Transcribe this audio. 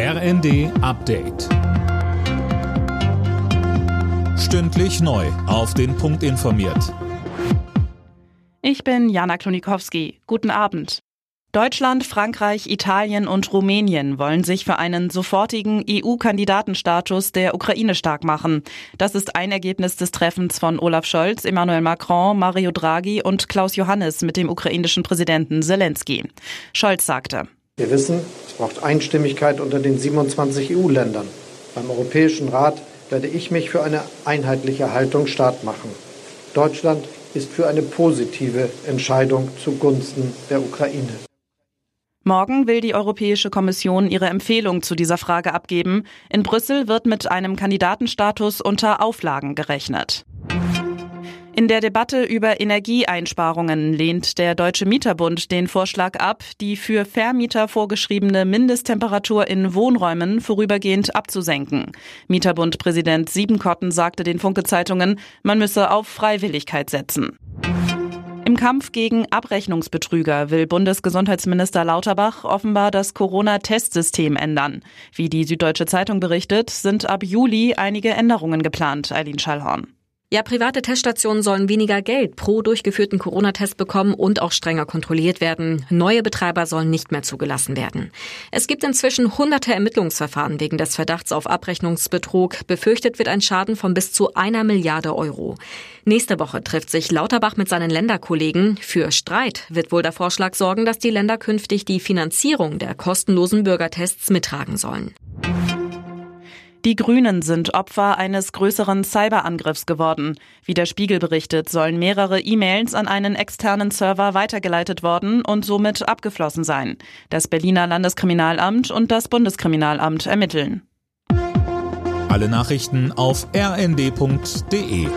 RND Update. Stündlich neu. Auf den Punkt informiert. Ich bin Jana Klonikowski. Guten Abend. Deutschland, Frankreich, Italien und Rumänien wollen sich für einen sofortigen EU-Kandidatenstatus der Ukraine stark machen. Das ist ein Ergebnis des Treffens von Olaf Scholz, Emmanuel Macron, Mario Draghi und Klaus Johannes mit dem ukrainischen Präsidenten Zelensky. Scholz sagte, wir wissen, braucht Einstimmigkeit unter den 27 EU-Ländern. Beim Europäischen Rat werde ich mich für eine einheitliche Haltung stark machen. Deutschland ist für eine positive Entscheidung zugunsten der Ukraine. Morgen will die Europäische Kommission ihre Empfehlung zu dieser Frage abgeben. In Brüssel wird mit einem Kandidatenstatus unter Auflagen gerechnet. In der Debatte über Energieeinsparungen lehnt der Deutsche Mieterbund den Vorschlag ab, die für Vermieter vorgeschriebene Mindesttemperatur in Wohnräumen vorübergehend abzusenken. Mieterbund-Präsident Siebenkotten sagte den Funke-Zeitungen, man müsse auf Freiwilligkeit setzen. Im Kampf gegen Abrechnungsbetrüger will Bundesgesundheitsminister Lauterbach offenbar das Corona-Testsystem ändern. Wie die Süddeutsche Zeitung berichtet, sind ab Juli einige Änderungen geplant, Eileen Schallhorn. Ja, private Teststationen sollen weniger Geld pro durchgeführten Corona-Test bekommen und auch strenger kontrolliert werden. Neue Betreiber sollen nicht mehr zugelassen werden. Es gibt inzwischen hunderte Ermittlungsverfahren wegen des Verdachts auf Abrechnungsbetrug. Befürchtet wird ein Schaden von bis zu einer Milliarde Euro. Nächste Woche trifft sich Lauterbach mit seinen Länderkollegen. Für Streit wird wohl der Vorschlag sorgen, dass die Länder künftig die Finanzierung der kostenlosen Bürgertests mittragen sollen. Die Grünen sind Opfer eines größeren Cyberangriffs geworden. Wie der Spiegel berichtet, sollen mehrere E-Mails an einen externen Server weitergeleitet worden und somit abgeflossen sein. Das Berliner Landeskriminalamt und das Bundeskriminalamt ermitteln. Alle Nachrichten auf rnd.de